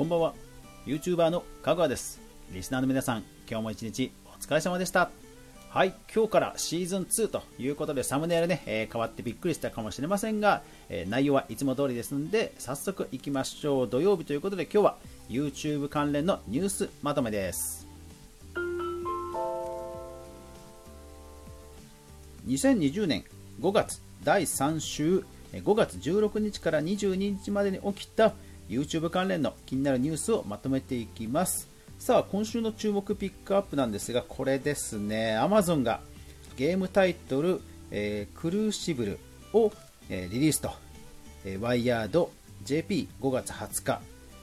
こんばんは。YouTuber のかぐわです。リスナーの皆さん今日も一日お疲れ様でした。はい今日からシーズン2ということでサムネイルね、えー、変わってびっくりしたかもしれませんが、えー、内容はいつも通りですので早速いきましょう。土曜日ということで今日は YouTube 関連のニュースまとめです。2020年5月第3週5月16日から22日までに起きた YouTube 関連の気になるニュースをまとめていきます。さあ、今週の注目ピックアップなんですが、これですね、Amazon がゲームタイトル、えー、クルーシブルを、えー、リリースと、えー、ワイヤード JP5 月20日。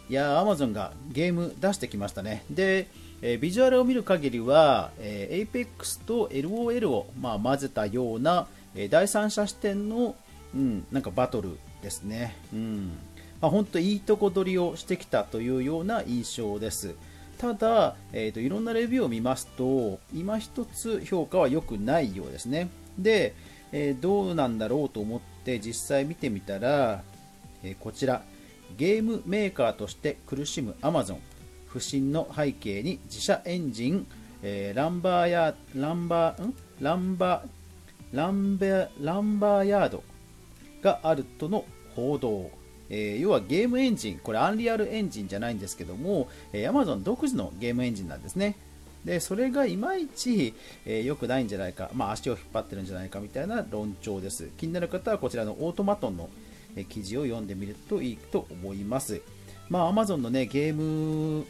いやー、Amazon がゲーム出してきましたね。で、えー、ビジュアルを見る限りは、えー、Apex と LOL を、まあ、混ぜたような、えー、第三者視点の、うん、なんかバトルですね。うんまあ、本当いいとこ取りをしてきたというような印象です。ただ、えーと、いろんなレビューを見ますと、今一つ評価は良くないようですね。で、えー、どうなんだろうと思って実際見てみたら、えー、こちら、ゲームメーカーとして苦しむ Amazon、不振の背景に自社エンジン、えー、ランバーヤランバー、ん？ランバーランベランバーヤードがあるとの報道。え、要はゲームエンジン、これアンリアルエンジンじゃないんですけども、えー、Amazon 独自のゲームエンジンなんですね。で、それがいまいち、えー、くないんじゃないか、まあ、足を引っ張ってるんじゃないかみたいな論調です。気になる方はこちらのオートマトンの、え記事を読んでみるといいと思います。まあ、Amazon のね、ゲーム、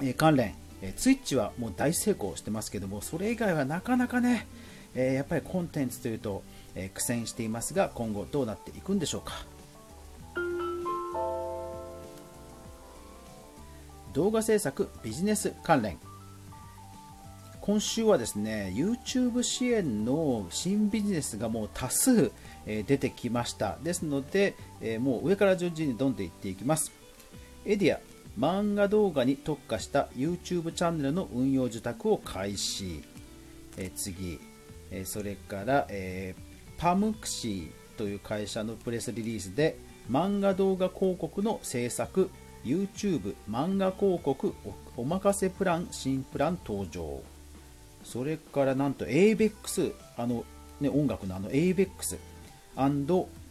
え関連、え Twitch はもう大成功してますけども、それ以外はなかなかね、えやっぱりコンテンツというと、え苦戦していますが、今後どうなっていくんでしょうか。動画制作ビジネス関連。今週はですね YouTube 支援の新ビジネスがもう多数、出てきました。ですので、もう上から順次にどんでいっていきます。エディア漫画動画に特化した YouTube チャンネルの運用受託を開始、え次、えそれから、えパムクシーという会社のプレスリリースで漫画動画広告の制作 YouTube 漫画広告お任せプラン新プラン登場。それからなんと ABEX あの、ね、音楽のあの ABEX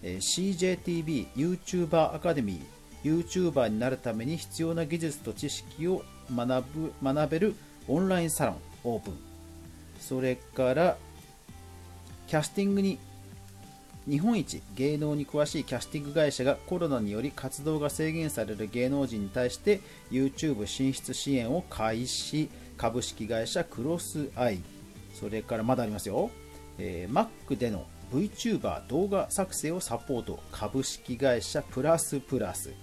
CJTV YouTuber アカデミー。YouTuber になるために必要な技術と知識を学ぶ学べるオンラインサロンオープン。それからキャスティングに日本一芸能に詳しいキャスティング会社がコロナにより活動が制限される芸能人に対して YouTube 進出支援を開始。株式会社クロスアイ。それからまだありますよ、えー、Mac での VTuber 動画作成をサポート。株式会社プラスプラス。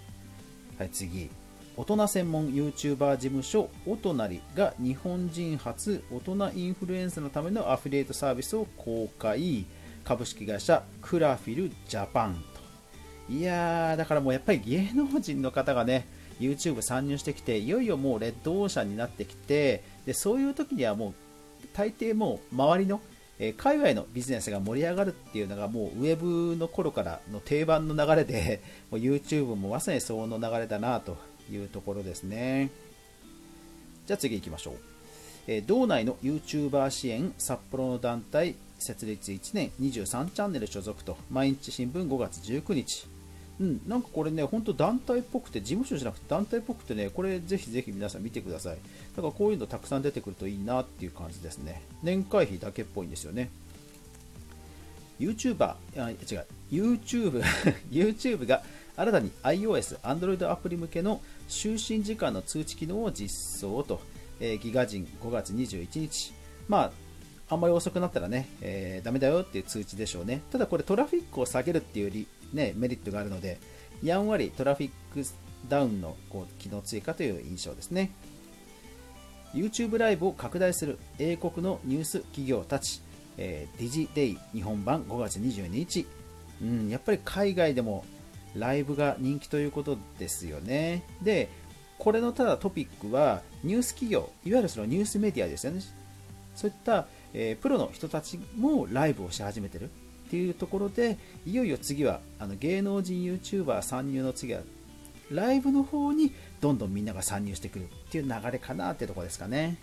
はい次。大人専門 YouTuber 事務所。おとなりが日本人初。大人インフルエンサーのためのアフィリエイトサービスを公開。株式会社クラフィルジャパンと。いやー、だからもうやっぱり芸能人の方がね、YouTube 参入してきて、いよいよもうレッドオーシャンになってきて、でそういう時にはもう大抵もう周りの、え海外のビジネスが盛り上がるっていうのがもうウェブの頃からの定番の流れで、もう YouTube もまさにその流れだなというところですね。じゃあ次行きましょう。道内の YouTuber 支援札幌の団体設立1年23チャンネル所属と毎日新聞5月19日うん、なんかこれね、本当団体っぽくて、事務所じゃなくて団体っぽくてね、これぜひぜひ皆さん見てください。だからこういうのたくさん出てくるといいなっていう感じですね。年会費だけっぽいんですよね。YouTuber、あ違う、YouTube、YouTube が新たに iOS、Android アプリ向けの就寝時間の通知機能を実装と、えー、ギガ人5月21日。まああんまり遅くなったらね、えー、ダメだよっていう通知でしょうね。ただこれトラフィックを下げるっていうり、ね、メリットがあるので、やんわりトラフィックダウンのこう機能追加という印象ですね。YouTube ライブを拡大する英国のニュース企業たち、えー、ディジデイ日本版5月22日。うん、やっぱり海外でもライブが人気ということですよね。で、これのただトピックはニュース企業、いわゆるそのニュースメディアですよね。そういったえー、プロの人たちもライブをし始めてるっていうところでいよいよ次はあの芸能人 YouTuber 参入の次はライブの方にどんどんみんなが参入してくるっていう流れかなってとこですかね。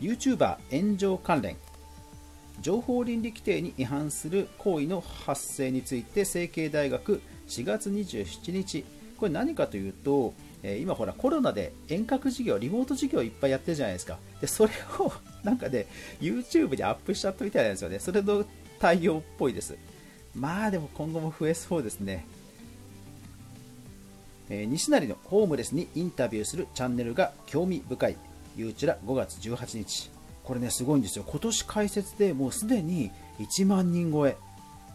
YouTuber 炎上関連情報倫理規定に違反する行為の発生について成蹊大学4月27日これ何かというと今ほらコロナで遠隔授業リモート授業いっぱいやってるじゃないですか。でそれを なんかね YouTube にアップしちゃったみたいなんですよね。それの対応っぽいです。まあでも今後も増えそうですね。え西成のホームレスにインタビューするチャンネルが興味深い。ゆうちら5月18日。これねすごいんですよ。今年開設でもうすでに1万人超え。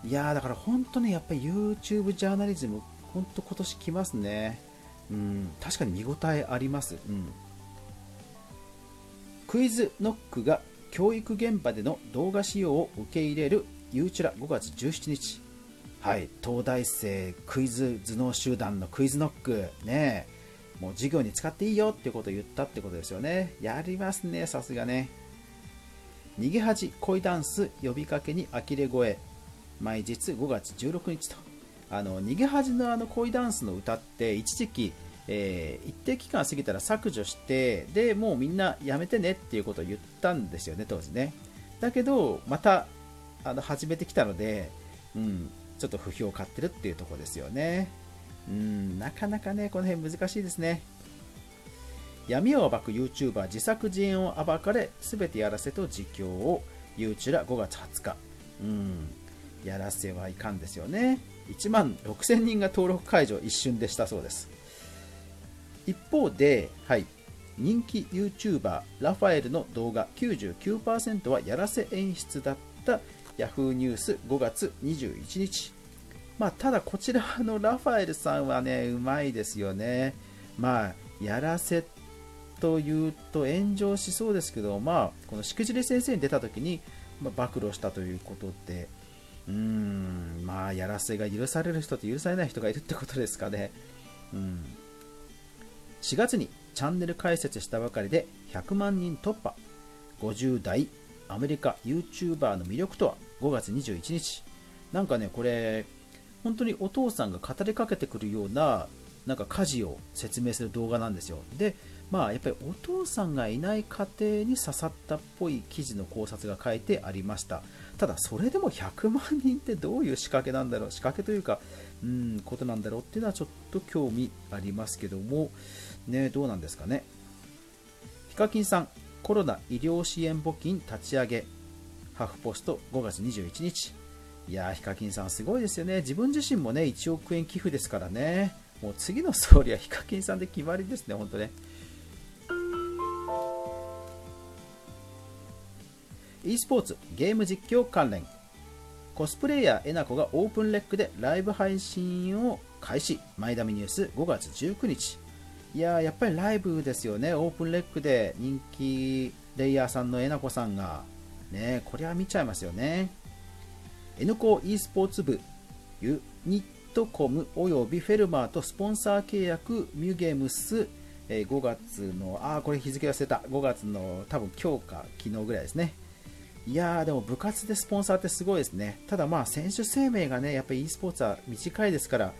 いやーだから本当ねやっぱり YouTube ジャーナリズム本当今年来ますね。うん確かに見応えあります、うん、クイズノックが教育現場での動画使用を受け入れるゆうちら5月17日はい東大生クイズ頭脳集団のクイズノックねもう授業に使っていいよってことを言ったってことですよね。やりますね、さすがね。逃げ恥恋ダンス呼びかけに呆れ声。毎日5月16日と。あの逃げ恥のあの恋ダンスの歌って一時期、えー、一定期間過ぎたら削除してでもうみんなやめてねっていうことを言ったんですよね当時ねだけどまたあの始めてきたので、うん、ちょっと不評を買ってるっていうとこですよねうん、なかなかね、この辺難しいですね。闇を暴く YouTuber 自作自演を暴かれ、すべてやらせと実況を YouTube 5月20日。うん、やらせはいかんですよね。1万6000人が登録解除一瞬でしたそうです。一方で、はい、人気 YouTuber ラファエルの動画99%はやらせ演出だった Yahoo ニュース5月21日。まあ、ただこちらのラファエルさんはね、うまいですよね。まあ、やらせというと炎上しそうですけど、まあ、このしくじり先生に出た時に、まあ、暴露したということで、うーん、まあ、やらせが許される人と許されない人がいるってことですかね。うん、4月にチャンネル開設したばかりで100万人突破。50代アメリカ YouTuber の魅力とは？5月21日。なんかね、これ、本当にお父さんが語りかけてくるようななんか家事を説明する動画なんですよでまあやっぱりお父さんがいない家庭に刺さったっぽい記事の考察が書いてありましたただそれでも100万人ってどういう仕掛けなんだろう？仕掛けというかうんことなんだろうっていうのはちょっと興味ありますけどもねどうなんですかね？ヒカキンさんコロナ医療支援募金立ち上げハフポスト5月21日いやー、ヒカキンさんすごいですよね。自分自身もね、1億円寄付ですからね。もう次の総理はヒカキンさんで決まりですね、本当ね。E スポーツゲーム実況関連。コスプレイヤーえなこがオープンレックでライブ配信を開始。前田美ニュース5月19日。いややっぱりライブですよね。オープンレックで人気レイヤーさんのえなこさんが。ねこれは見ちゃいますよね。N コ e スポーツ部ユニットコムおよびフェルマーとスポンサー契約ミュゲームス。5月の、あ、これ日付忘れた。5月の多分今日か昨日ぐらいですね。いやー、でも部活でスポンサーってすごいですね。ただまあ選手生命がね、やっぱり e スポーツは短いですから、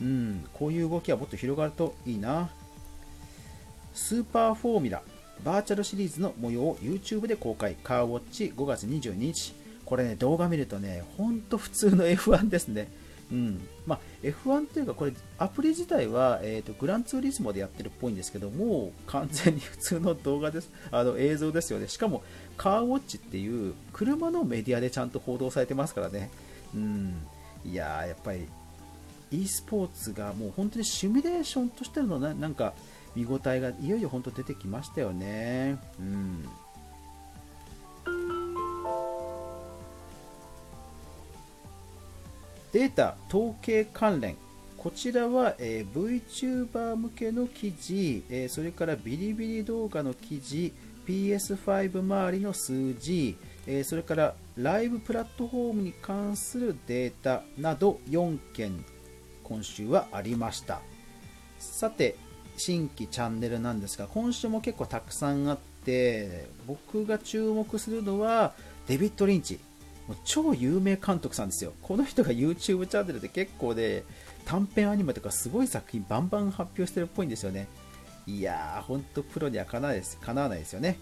うん、こういう動きはもっと広がるといいな。スーパーフォーミュラバーチャルシリーズの模様を YouTube で公開。カーウォッチ5月22日。これね、動画見るとね、ほんと普通の F1 ですね。うんまあ、F1 というか、これ、アプリ自体は、えーと、グランツーリスモでやってるっぽいんですけどもう、完全に普通の動画です、あの映像ですよね。しかも、カーウォッチっていう車のメディアでちゃんと報道されてますからね。うん、いや、やっぱり、e スポーツがもう本当にシミュレーションとしてのななんか見応えがいよいよ本当出てきましたよね。うんデータ統計関連。こちらは、えー、VTuber 向けの記事、えー、それからビリビリ動画の記事 PS5 周りの数字、えー、それからライブプラットフォームに関するデータなど4件今週はありました。さて新規チャンネルなんですが今週も結構たくさんあって僕が注目するのはデビッド・リンチ。もう超有名監督さんですよ。この人が YouTube チャンネルで結構で、短編アニメとかすごい作品バンバン発表してるっぽいんですよね。いやー、ほんとプロにはかなわないですかなわないですよね。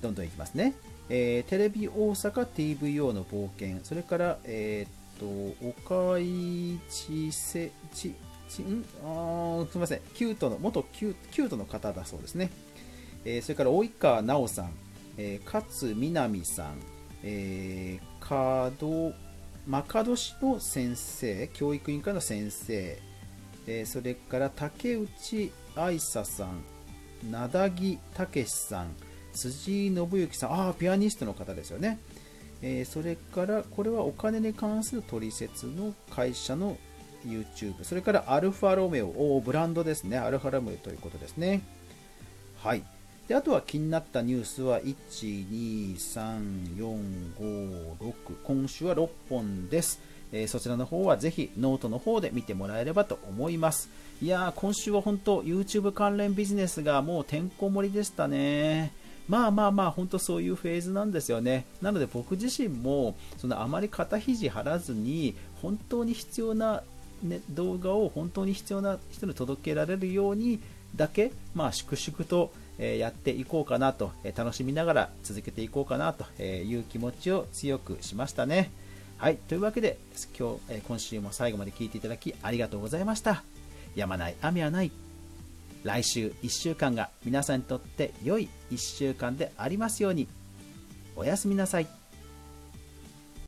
どんどんいきますね。えー、テレビ大阪 TVO の冒険、それから、えー、っと、岡市せち、ちん？あすみません、キュートの、元キュキュートの方だそうですね。えー、それから及川奈緒さん、えー、勝みなみさん、えー、門真門市の先生、教育委員会の先生、えー、それから竹内愛沙さん、名木武さん、辻井信之さん、ああ、ピアニストの方ですよね。えー、それから、これはお金に関する取説の会社の YouTube、それからアルファロメオ、おブランドですね、アルファロメオということですね。はい。であとは気になったニュースは1、2、3、4、5、6今週は6本です、えー、そちらの方はぜひノートの方で見てもらえればと思います。いやー今週は本当 YouTube 関連ビジネスがもうてんこ盛りでしたね。まあまあまあ本当そういうフェーズなんですよね。なので僕自身もそのあまり肩肘張らずに本当に必要な、ね、動画を本当に必要な人に届けられるようにだけ、まあ、粛々とえやっていこうかなと、え楽しみながら続けていこうかなという気持ちを強くしましたね。はい、というわけで今日、え今週も最後まで聞いていただきありがとうございました。やまない雨はない。来週1週間が皆さんにとって良い1週間でありますように。おやすみなさい。